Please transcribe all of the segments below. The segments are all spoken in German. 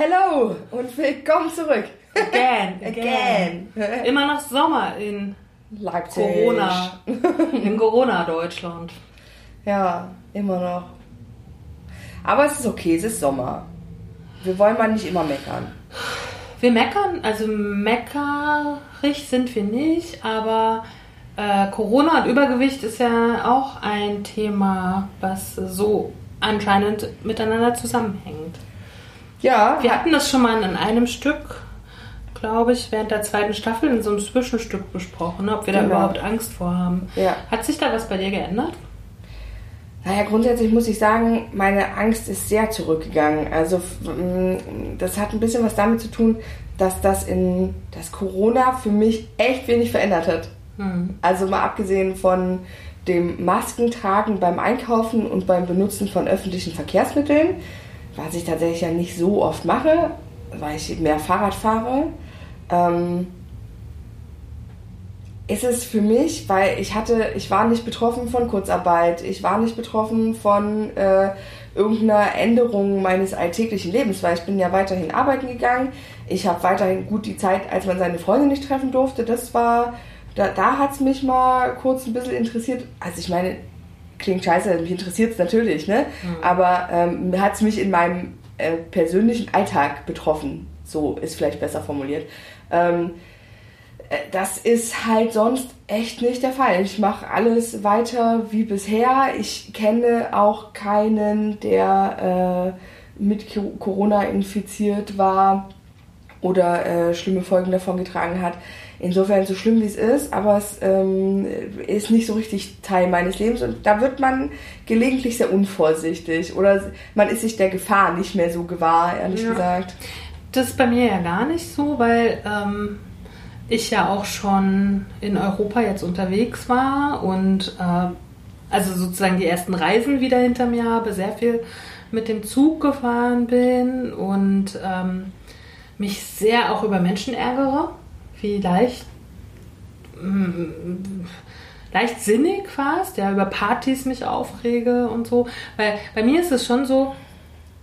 Hello und willkommen zurück. Again, again. Immer noch Sommer in Leipzig. Corona. In Corona-Deutschland. Ja, immer noch. Aber es ist okay, es ist Sommer. Wir wollen mal nicht immer meckern. Wir meckern, also meckerig sind wir nicht, aber äh, Corona und Übergewicht ist ja auch ein Thema, was so anscheinend miteinander zusammenhängt. Ja, Wir hatten das schon mal in einem Stück, glaube ich, während der zweiten Staffel in so einem Zwischenstück besprochen, ne, ob wir da Genau. überhaupt Angst vor haben. Ja. Hat sich da was bei dir geändert? Naja, grundsätzlich muss ich sagen, meine Angst ist sehr zurückgegangen. Also das hat ein bisschen was damit zu tun, dass das in das Corona für mich echt wenig verändert hat. Also mal abgesehen von dem Maskentragen beim Einkaufen und beim Benutzen von öffentlichen Verkehrsmitteln, was ich tatsächlich ja nicht so oft mache, weil ich mehr Fahrrad fahre. Ähm, ist es für mich, weil ich hatte, ich war nicht betroffen von Kurzarbeit, ich war nicht betroffen von äh, irgendeiner Änderung meines alltäglichen Lebens, weil ich bin ja weiterhin arbeiten gegangen. Ich habe weiterhin gut die Zeit, als man seine Freunde nicht treffen durfte. Das war, da, da hat es mich mal kurz ein bisschen interessiert. Also ich meine, klingt scheiße, mich interessiert es natürlich, ne? Aber ähm, hat es mich in meinem äh, persönlichen Alltag betroffen. So ist vielleicht besser formuliert. Ähm, äh, das ist halt sonst echt nicht der Fall. Ich mache alles weiter wie bisher. Ich kenne auch keinen, der äh, mit Co- Corona infiziert war oder äh, schlimme Folgen davon getragen hat. Insofern so schlimm wie es ist, aber es ähm, ist nicht so richtig Teil meines Lebens und da wird man gelegentlich sehr unvorsichtig oder man ist sich der Gefahr nicht mehr so gewahr, ehrlich Ja. gesagt. Das ist bei mir ja gar nicht so, weil ähm, ich ja auch schon in Europa jetzt unterwegs war und äh, also sozusagen die ersten Reisen wieder hinter mir habe, sehr viel mit dem Zug gefahren bin und ähm, mich sehr auch über Menschen ärgere, wie leicht, mm, leichtsinnig fast, ja, über Partys mich aufrege und so. Weil bei mir ist es schon so,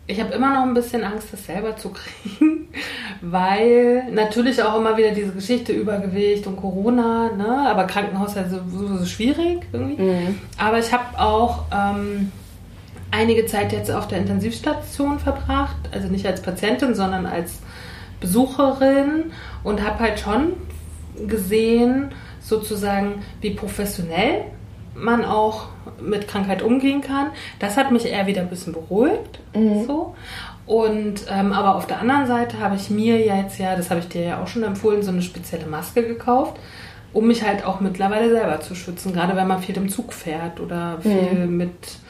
ich habe immer noch ein bisschen Angst, das selber zu kriegen, weil natürlich auch immer wieder diese Geschichte Übergewicht und Corona, ne? aber Krankenhaus ist sowieso schwierig irgendwie. Aber ich habe auch ähm, einige Zeit jetzt auf der Intensivstation verbracht, also nicht als Patientin, sondern als Besucherin und habe halt schon gesehen, sozusagen, wie professionell man auch mit Krankheit umgehen kann. Das hat mich eher wieder ein bisschen beruhigt. So. Und ähm, aber auf der anderen Seite habe ich mir jetzt ja, das habe ich dir ja auch schon empfohlen, so eine spezielle Maske gekauft, um mich halt auch mittlerweile selber zu schützen, gerade wenn man viel im Zug fährt oder viel mit äh,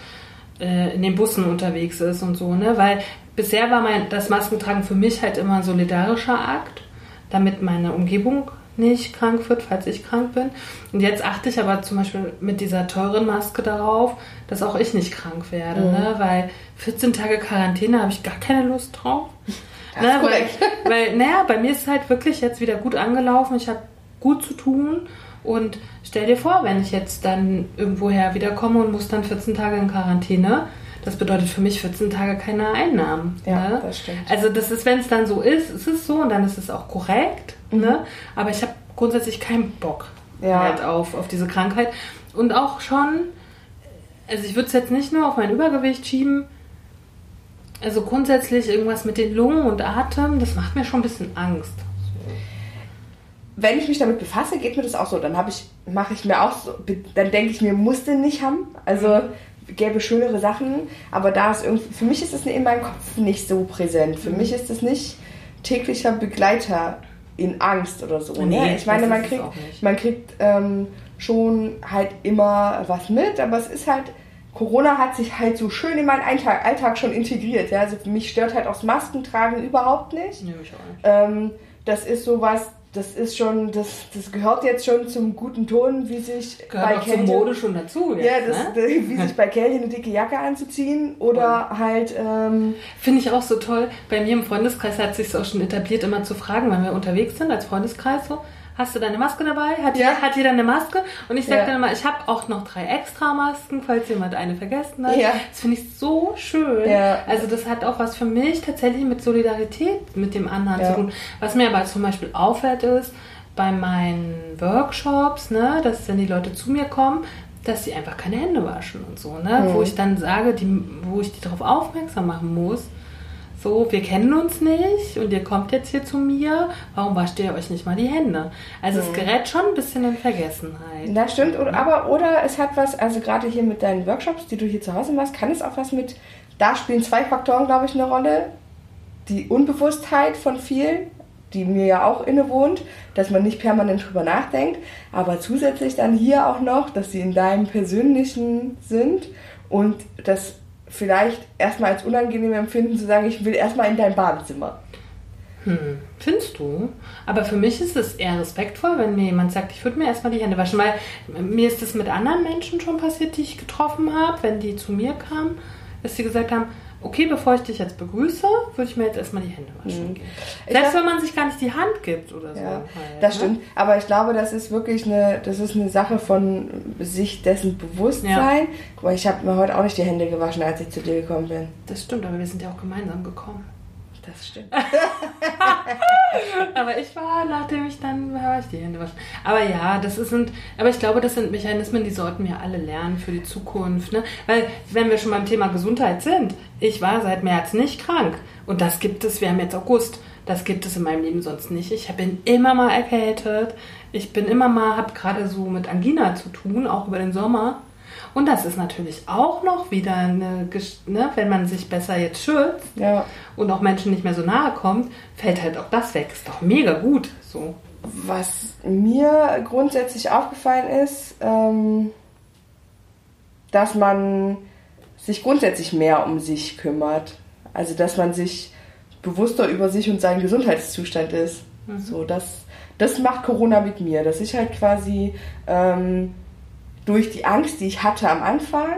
in den Bussen unterwegs ist und so, ne? Weil bisher war mein das Maskentragen für mich halt immer ein solidarischer Akt, damit meine Umgebung nicht krank wird, falls ich krank bin. Und jetzt achte ich aber zum Beispiel mit dieser teuren Maske darauf, dass auch ich nicht krank werde, ne? Weil 14 Tage Quarantäne habe ich gar keine Lust drauf. Ne. Weil, weil, naja, bei mir ist es halt wirklich jetzt wieder gut angelaufen. Ich habe gut zu tun. Und stell dir vor, wenn ich jetzt dann irgendwoher wiederkomme und muss dann 14 Tage in Quarantäne, das bedeutet für mich 14 Tage keine Einnahmen. Ja, ne? das stimmt. Also das ist, wenn es dann so ist, ist es so und dann ist es auch korrekt. Ne? Aber ich habe grundsätzlich keinen Bock Mhm. Ja. halt auf, auf diese Krankheit. Und auch schon, also ich würde es jetzt nicht nur auf mein Übergewicht schieben, also grundsätzlich irgendwas mit den Lungen und Atem, das macht mir schon ein bisschen Angst. Wenn ich mich damit befasse, geht mir das auch so. Dann habe ich, mache ich mir auch so, dann denke ich mir, musste nicht haben. Also gäbe schönere Sachen, aber da ist irgendwie, für mich ist das in meinem Kopf nicht so präsent. Für mich ist das nicht täglicher Begleiter in Angst oder so. Nee, ne? Ich meine, man es kriegt, man kriegt ähm, schon halt immer was mit, aber es ist halt Corona hat sich halt so schön in meinen Alltag, Alltag schon integriert. Ja? Also mich stört halt auch das Maskentragen überhaupt nicht. Nee, mich auch nicht. Ähm, das ist sowas, das ist schon, das, das gehört jetzt schon zum guten Ton, wie sich Gehört bei auch zur Kälte, Mode schon dazu. ja, Jetzt, das, ne? wie sich bei Kälte eine dicke Jacke anzuziehen oder halt, ähm, Finde ich auch so toll. Bei mir im Freundeskreis hat sich auch schon etabliert, immer zu fragen, wenn wir unterwegs sind als Freundeskreis so. Hast du deine Maske dabei? Hat, Ja. jeder, hat jeder eine Maske? Und ich sage Ja. dann immer, ich habe auch noch drei extra Masken, falls jemand eine vergessen hat. Ja. Das finde ich so schön. Ja. Also das hat auch was für mich tatsächlich mit Solidarität mit dem anderen zu tun. Was mir aber zum Beispiel auffällt ist, bei meinen Workshops, ne, dass wenn die Leute zu mir kommen, dass sie einfach keine Hände waschen und so, ne? Mhm. Wo ich dann sage, die, wo ich die darauf aufmerksam machen muss, so, wir kennen uns nicht und ihr kommt jetzt hier zu mir, warum wascht ihr euch nicht mal die Hände? Also es gerät schon ein bisschen in Vergessenheit. das stimmt, oder, aber, oder es hat was, also gerade hier mit deinen Workshops, die du hier zu Hause machst, kann es auch was mit, da spielen zwei Faktoren, glaube ich, eine Rolle. Die Unbewusstheit von vielen, die mir ja auch innewohnt, dass man nicht permanent drüber nachdenkt, aber zusätzlich dann hier auch noch, dass sie in deinem persönlichen sind und das vielleicht erstmal als unangenehm empfinden, zu sagen, ich will erstmal in dein Badezimmer. Hm, findest du? Aber für mich ist es eher respektvoll, wenn mir jemand sagt, ich würde mir erstmal die Hände waschen, weil mir ist das mit anderen Menschen schon passiert, die ich getroffen habe, wenn die zu mir kamen, dass sie gesagt haben, okay, bevor ich dich jetzt begrüße, würde ich mir jetzt erstmal die Hände waschen. Ich Selbst hab- wenn man sich gar nicht die Hand gibt oder so. Ja, halt, das ne? stimmt. Aber ich glaube, das ist wirklich eine, das ist eine Sache von sich dessen Bewusstsein. Guck mal, ich habe mir heute auch nicht die Hände gewaschen, als ich zu dir gekommen bin. Das stimmt, aber wir sind ja auch gemeinsam gekommen. Das stimmt. Aber ich war, nachdem ich dann war ich die Hände waschen. Aber ja, das sind, aber ich glaube, das sind Mechanismen, die sollten wir alle lernen für die Zukunft. Ne? Weil, wenn wir schon beim Thema Gesundheit sind, ich war seit März nicht krank. Und das gibt es, wir haben jetzt August. Das gibt es in meinem Leben sonst nicht. Ich bin immer mal erkältet. Ich bin immer mal, habe gerade so mit Angina zu tun, auch über den Sommer. Und das ist natürlich auch noch wieder eine, ne, wenn man sich besser jetzt schützt, Ja. und auch Menschen nicht mehr so nahe kommt, fällt halt auch das weg. Ist doch mega gut. So. Was mir grundsätzlich aufgefallen ist, ähm, dass man sich grundsätzlich mehr um sich kümmert. Also, dass man sich bewusster über sich und seinen Gesundheitszustand ist. So, das, das macht Corona mit mir, dass ich halt quasi ähm, durch die Angst, die ich hatte am Anfang,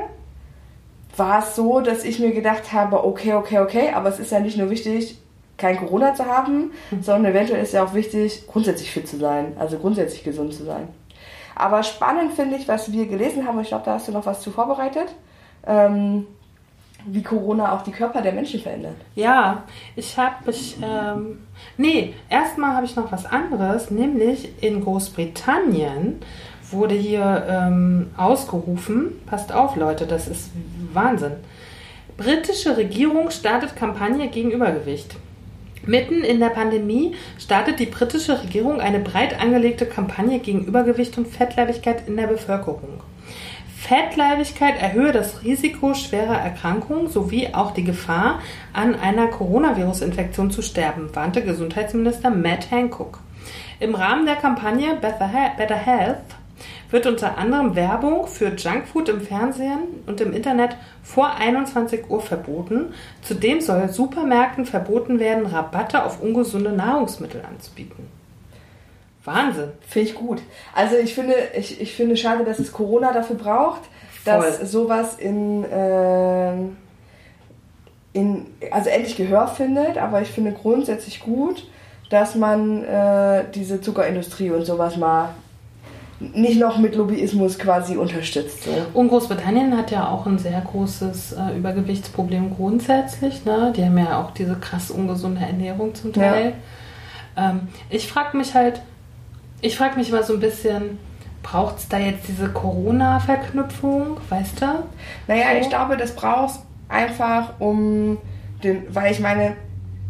war es so, dass ich mir gedacht habe, okay, okay, okay, aber es ist ja nicht nur wichtig, kein Corona zu haben, sondern eventuell ist ja auch wichtig, grundsätzlich fit zu sein, also grundsätzlich gesund zu sein. Aber spannend finde ich, was wir gelesen haben, und ich glaube, da hast du noch was zu vorbereitet, ähm, wie Corona auch die Körper der Menschen verändert. Ja, ich habe, ich, ähm, nee, erstmal habe ich noch was anderes, nämlich in Großbritannien wurde hier ähm, ausgerufen, passt auf Leute, das ist Wahnsinn. Britische Regierung startet Kampagne gegen Übergewicht. Mitten in der Pandemie startet die britische Regierung eine breit angelegte Kampagne gegen Übergewicht und Fettleibigkeit in der Bevölkerung. Fettleibigkeit erhöhe das Risiko schwerer Erkrankungen sowie auch die Gefahr, an einer Coronavirus-Infektion zu sterben, warnte Gesundheitsminister Matt Hancock. Im Rahmen der Kampagne Better He- Better Health wird unter anderem Werbung für Junkfood im Fernsehen und im Internet vor 21 Uhr verboten. Zudem soll Supermärkten verboten werden, Rabatte auf ungesunde Nahrungsmittel anzubieten. Wahnsinn. Finde ich gut. Also ich finde, ich, ich finde schade, dass es Corona dafür braucht, dass Voll. sowas in, ähm, in also endlich Gehör findet, aber ich finde grundsätzlich gut, dass man äh, diese Zuckerindustrie und sowas mal nicht noch mit Lobbyismus quasi unterstützt. So. Und Großbritannien hat ja auch ein sehr großes äh, Übergewichtsproblem grundsätzlich. Ne? Die haben ja auch diese krass ungesunde Ernährung zum Teil. Ähm, ich frage mich halt, ich frage mich immer so ein bisschen, braucht es da jetzt diese Corona-Verknüpfung, weißt du? Naja, So. ich glaube, das brauchst einfach um den, weil ich meine,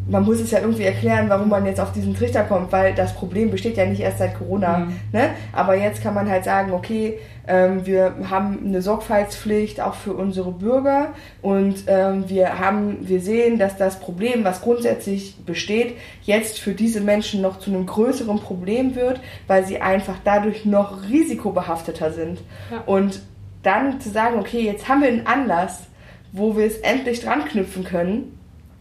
man muss es ja irgendwie erklären, warum man jetzt auf diesen Trichter kommt, weil das Problem besteht ja nicht erst seit Corona. Mhm. Ne? Aber jetzt kann man halt sagen, okay, ähm, wir haben eine Sorgfaltspflicht auch für unsere Bürger und ähm, wir haben, wir sehen, dass das Problem, was grundsätzlich besteht, jetzt für diese Menschen noch zu einem größeren Problem wird, weil sie einfach dadurch noch risikobehafteter sind. Ja. Und dann zu sagen, okay, jetzt haben wir einen Anlass, wo wir es endlich dran knüpfen können,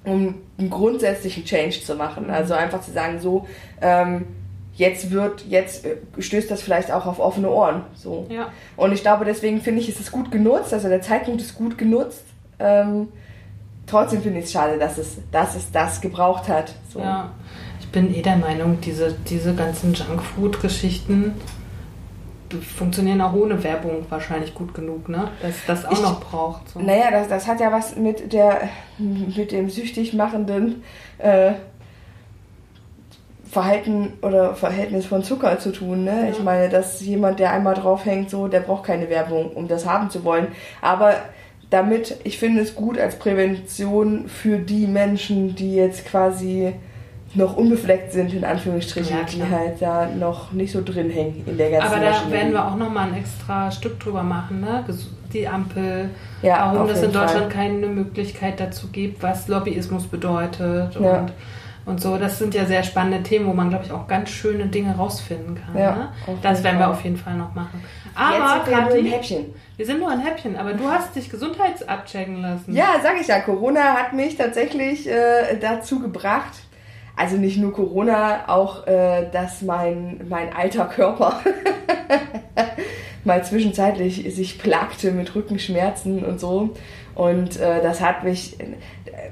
um einen grundsätzlichen Change zu machen. Also einfach zu sagen, so, ähm, jetzt wird, jetzt äh, stößt das vielleicht auch auf offene Ohren. So. Ja. Und ich glaube, deswegen finde ich, ist es gut genutzt, also der Zeitpunkt ist gut genutzt. Ähm, trotzdem finde ich es schade, dass es, dass es das gebraucht hat. So. Ja, ich bin eh der Meinung, diese, diese ganzen Junkfood-Geschichten funktionieren auch ohne Werbung wahrscheinlich gut genug, ne? Dass das auch Ich- noch braucht. So. Naja, das, das hat ja was mit der mit dem süchtig machenden äh, Verhalten oder Verhältnis von Zucker zu tun. Ne? Ich Ja. meine, dass jemand, der einmal draufhängt, so, der braucht keine Werbung, um das haben zu wollen. Aber damit, ich finde es gut als Prävention für die Menschen, die jetzt quasi noch unbefleckt sind, in Anführungsstrichen, Ja, die halt da noch nicht so drin hängen in der ganzen Aber da werden wir auch nochmal ein extra Stück drüber machen, ne? Die Ampel, Ja, warum es in jeden Fall. Deutschland keine Möglichkeit dazu gibt, was Lobbyismus bedeutet Ja. und, und so. Das sind ja sehr spannende Themen, wo man, glaube ich, auch ganz schöne Dinge rausfinden kann. Ja, ne? Das werden wir Fall. auf jeden Fall noch machen. Jetzt Aber, sind wir nur Kathi, ein Häppchen. wir sind nur ein Häppchen, aber du hast dich gesundheitsabchecken lassen. Ja, sag ich ja, Corona hat mich tatsächlich äh, dazu gebracht, also nicht nur Corona, auch äh, dass mein, mein alter Körper mal zwischenzeitlich sich plagte mit Rückenschmerzen und so. Und äh, das hat mich.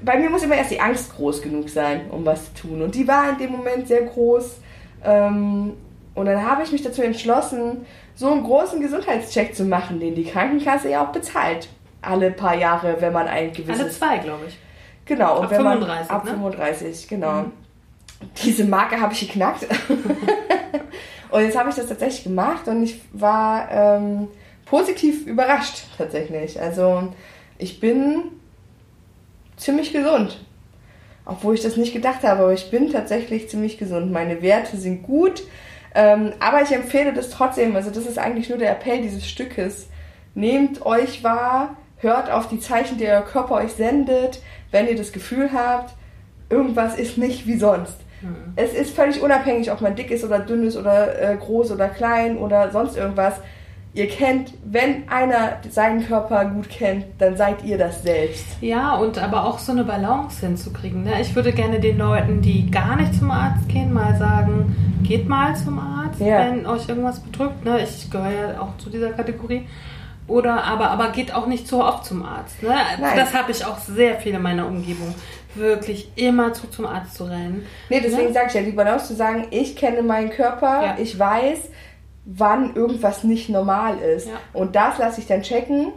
Bei mir muss immer erst die Angst groß genug sein, um was zu tun. Und die war in dem Moment sehr groß. Ähm, und dann habe ich mich dazu entschlossen, so einen großen Gesundheitscheck zu machen, den die Krankenkasse ja auch bezahlt. Alle paar Jahre, wenn man ein gewisses. Alle zwei, glaube ich. Genau, und Ab wenn 35, man ab ne? 35, genau. Mhm. Diese Marke habe ich geknackt. und jetzt habe ich das tatsächlich gemacht und ich war ähm, positiv überrascht tatsächlich. Also ich bin ziemlich gesund. Obwohl ich das nicht gedacht habe, aber ich bin tatsächlich ziemlich gesund. Meine Werte sind gut. Ähm, aber ich empfehle das trotzdem, also das ist eigentlich nur der Appell dieses Stückes. Nehmt euch wahr, hört auf die Zeichen, die euer Körper euch sendet, wenn ihr das Gefühl habt, irgendwas ist nicht wie sonst. Es ist völlig unabhängig, ob man dick ist oder dünn ist oder äh, groß oder klein oder sonst irgendwas. Ihr kennt, wenn einer seinen Körper gut kennt, dann seid ihr das selbst. Ja, und aber auch so eine Balance hinzukriegen. Ne? Ich würde gerne den Leuten, die gar nicht zum Arzt gehen, mal sagen, geht mal zum Arzt, Ja. wenn euch irgendwas bedrückt. Ne? Ich gehöre ja auch zu dieser Kategorie. Oder aber, aber geht auch nicht so oft zum Arzt. Ne? Das habe ich auch sehr viel in meiner Umgebung. Wirklich immer zu zum Arzt zu rennen. Nee, deswegen Ne? sage ich ja, die Balance zu sagen, ich kenne meinen Körper, Ja. ich weiß, wann irgendwas nicht normal ist. Ja. Und das lasse ich dann checken.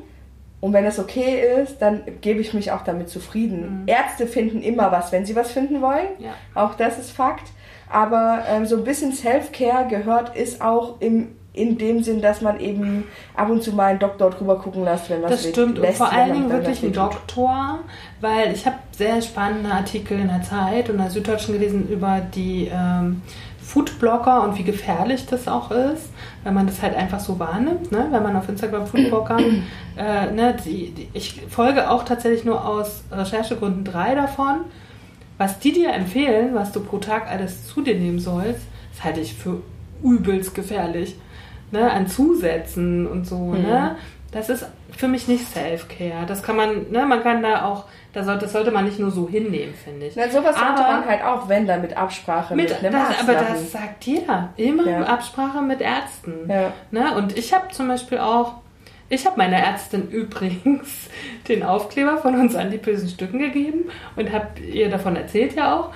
Und wenn es okay ist, dann gebe ich mich auch damit zufrieden. Mhm. Ärzte finden immer was, wenn sie was finden wollen. Ja. Auch das ist Fakt. Aber ähm, so ein bisschen Self-Care gehört ist auch im, in dem Sinn, dass man eben ab und zu mal einen Doktor drüber gucken lässt, wenn was Das stimmt. Und lässt, vor wenn allen Dingen wirklich was ein weh tut. Doktor, weil ich habe sehr spannende Artikel in der Zeit und in der Süddeutschen gelesen über die ähm, Foodblogger und wie gefährlich das auch ist, wenn man das halt einfach so wahrnimmt, ne? wenn man auf Instagram Foodblogger, äh, ne? die, die, ich folge auch tatsächlich nur aus Recherchegründen drei davon. Was die dir empfehlen, was du pro Tag alles zu dir nehmen sollst, das halte ich für übelst gefährlich. Ne? An Zusätzen und so. Ne? Das ist für mich nicht Self-Care. Das kann man, ne? man kann da auch, da soll, das sollte man nicht nur so hinnehmen, finde ich. Na, sowas sollte Aber- man halt auch, wenn dann mit Absprache mit, Mit, einem das, Arzt aber machen. das sagt jeder. Immer Ja. Absprache mit Ärzten. Ja. Ne? Und ich habe zum Beispiel auch, ich habe meiner Ärztin übrigens den Aufkleber von uns an die bösen Stücken gegeben und habe ihr davon erzählt ja auch.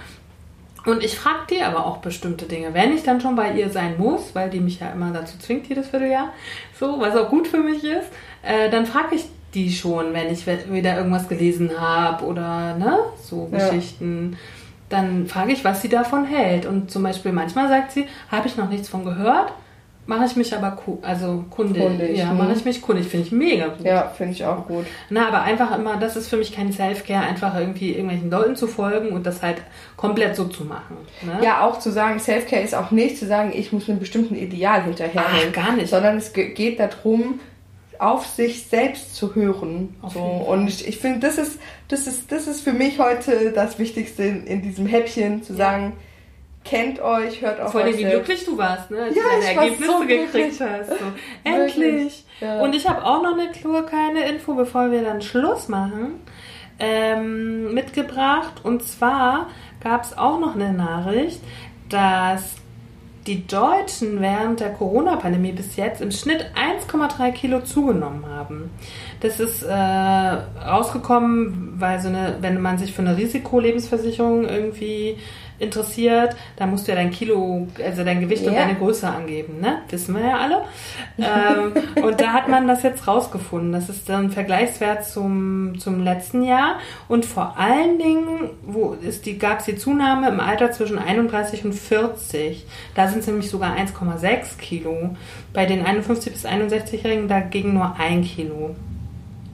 Und ich frage die aber auch bestimmte Dinge. Wenn ich dann schon bei ihr sein muss, weil die mich ja immer dazu zwingt, jedes Vierteljahr, so, was auch gut für mich ist, äh, dann frage ich die schon, wenn ich wieder irgendwas gelesen habe oder ne, so Ja. Geschichten. Dann frage ich, was sie davon hält. Und zum Beispiel manchmal sagt sie, habe ich noch nichts von gehört, mache ich mich aber ku also kundig. Kundig, ja, mhm. mache ich mich kundig. Finde ich mega gut. Ja, finde ich auch gut. Na, aber einfach immer, das ist für mich kein Self-Care, einfach irgendwie irgendwelchen Leuten zu folgen und das halt komplett so zu machen. Ne? Ja, auch zu sagen, Selfcare ist auch nicht zu sagen, ich muss einem bestimmten Ideal hinterherrennen. Ach, gar nicht. Sondern es ge- geht darum, auf sich selbst zu hören. So. Und ich, ich finde, das ist, das, ist, das ist für mich heute das Wichtigste in, in diesem Häppchen, zu Ja. sagen, kennt euch, hört auf Vor allem, wie glücklich du warst, ne? Als Ja, du deine ich war Ergebnisse so gekriegt glücklich. hast. So, endlich. Ja. Und ich habe auch noch eine Klur, keine Info, bevor wir dann Schluss machen, ähm, mitgebracht. Und zwar gab es auch noch eine Nachricht, dass die Deutschen während der Corona-Pandemie bis jetzt im Schnitt 1,3 Kilo zugenommen haben. Das ist äh, rausgekommen, weil so eine, wenn man sich für eine Risikolebensversicherung irgendwie interessiert, dann musst du ja dein Kilo, also dein Gewicht und Ja. deine Größe angeben, ne? Wissen wir ja alle. ähm, und da hat man das jetzt rausgefunden. Das ist dann Vergleichswert zum, zum letzten Jahr. Und vor allen Dingen, wo ist die, gab es die Zunahme im Alter zwischen 31 und 40. Da sind es nämlich sogar 1,6 Kilo. Bei den 51 bis 61-Jährigen dagegen nur ein Kilo.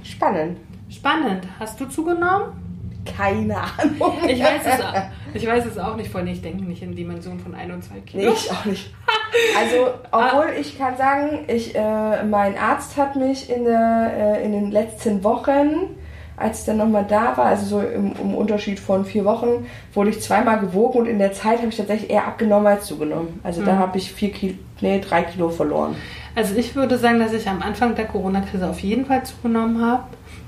Spannend. Spannend. Hast du zugenommen? Keine Ahnung. Ich weiß es, auch- ich weiß es auch nicht von Ich denke nicht in Dimensionen von 1 und 2 Kilo. Nee, ich auch nicht. Also, obwohl ich kann sagen, ich, äh, mein Arzt hat mich in, der, äh, in den letzten Wochen, als ich dann nochmal da war, also so im, im Unterschied von vier Wochen, wurde ich zweimal gewogen und in der Zeit habe ich tatsächlich eher abgenommen als zugenommen. Also da habe ich vier Kilo, nee, drei Kilo verloren. Also ich würde sagen, dass ich am Anfang der Corona-Krise auf jeden Fall zugenommen habe.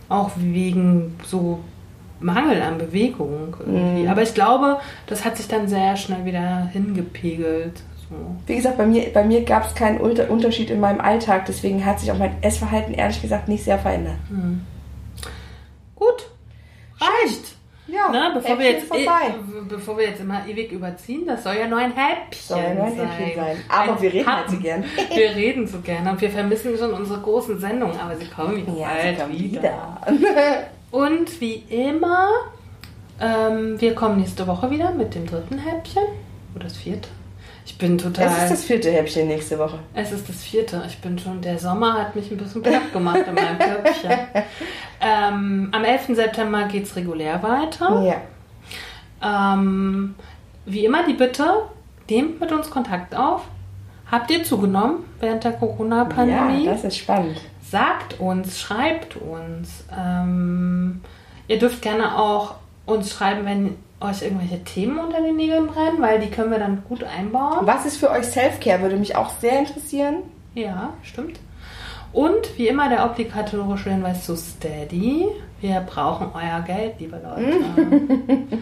Auch wegen so Mangel an Bewegung irgendwie. Aber ich glaube, das hat sich dann sehr schnell wieder hingepegelt. So. Wie gesagt, bei mir, bei mir gab es keinen Unter Unterschied in meinem Alltag, deswegen hat sich auch mein Essverhalten ehrlich gesagt nicht sehr verändert. Gut, reicht. Ja, Ne, bevor, wir jetzt, vorbei. eh- bevor wir jetzt immer ewig überziehen, das soll ja nur ein Häppchen Soll ja nur ein sein. Häppchen sein. Aber Ein wir reden halt Happen. so gern. Wir reden so gerne und wir vermissen schon unsere großen Sendungen, aber sie kommen Ja, bald sie kommt wieder. wieder. Und wie immer, ähm, wir kommen nächste Woche wieder mit dem dritten Häppchen. Oder das vierte? Ich bin total. Es ist das vierte Häppchen nächste Woche. Es ist das vierte. Ich bin schon. Der Sommer hat mich ein bisschen platt gemacht in meinem Köpfchen. ähm, am 11. September geht es regulär weiter. Ja. Ähm, wie immer die Bitte, nehmt mit uns Kontakt auf. Habt ihr zugenommen während der Corona-Pandemie? Ja, das ist spannend. Sagt uns, schreibt uns. Ähm, ihr dürft gerne auch uns schreiben, wenn euch irgendwelche Themen unter den Nägeln brennen, weil die können wir dann gut einbauen. Was ist für euch Selfcare? Würde mich auch sehr interessieren. Ja, stimmt. Und wie immer der obligatorische Hinweis zu Steady. Wir brauchen euer Geld, liebe Leute.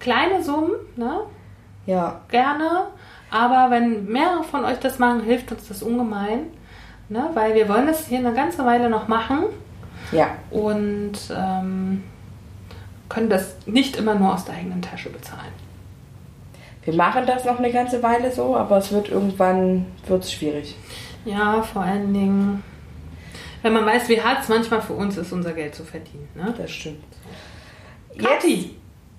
Kleine Summen, ne? Ja. Gerne. Aber wenn mehrere von euch das machen, hilft uns das ungemein. Ne? Weil wir wollen das hier eine ganze Weile noch machen. Ja. und ähm, können das nicht immer nur aus der eigenen Tasche bezahlen. Wir machen das noch eine ganze Weile so, aber es wird irgendwann wird's schwierig. Ja, vor allen Dingen, wenn man weiß, wie hart es manchmal für uns ist, unser Geld zu verdienen. Ne? Das stimmt. Kathi,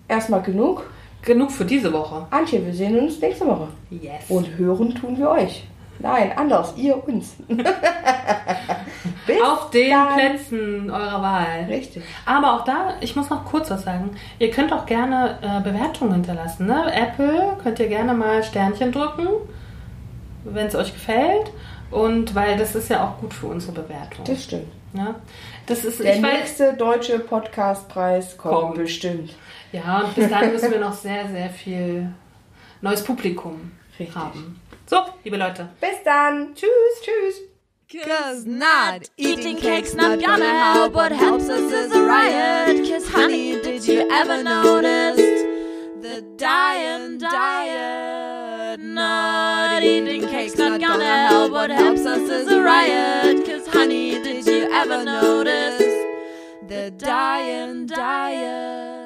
Erstmal genug. genug für diese Woche. Antje, wir sehen uns nächste Woche. Yes. Und hören tun wir euch. Nein, anders, ihr uns. Auf den dann. Plätzen eurer Wahl. Richtig. Aber auch da, ich muss noch kurz was sagen. Ihr könnt auch gerne äh, Bewertungen hinterlassen. Ne? Apple könnt ihr gerne mal Sternchen drücken, wenn es euch gefällt. Und weil das ist ja auch gut für unsere Bewertung. Das stimmt. Ja, das ist, Der ich weiß, nächste deutsche Podcastpreis kommt, Kommt. bestimmt. ja, und bis dahin müssen wir noch sehr, sehr viel neues Publikum Richtig. haben. So, liebe Leute. Bis dann. Tschüss. Tschüss. Cause not eating cake's not gonna help. What helps us is a riot. Cause honey, did you ever notice the dying diet? Not eating cake's not gonna help. What helps us is a riot. Cause honey, did you ever notice the dying diet?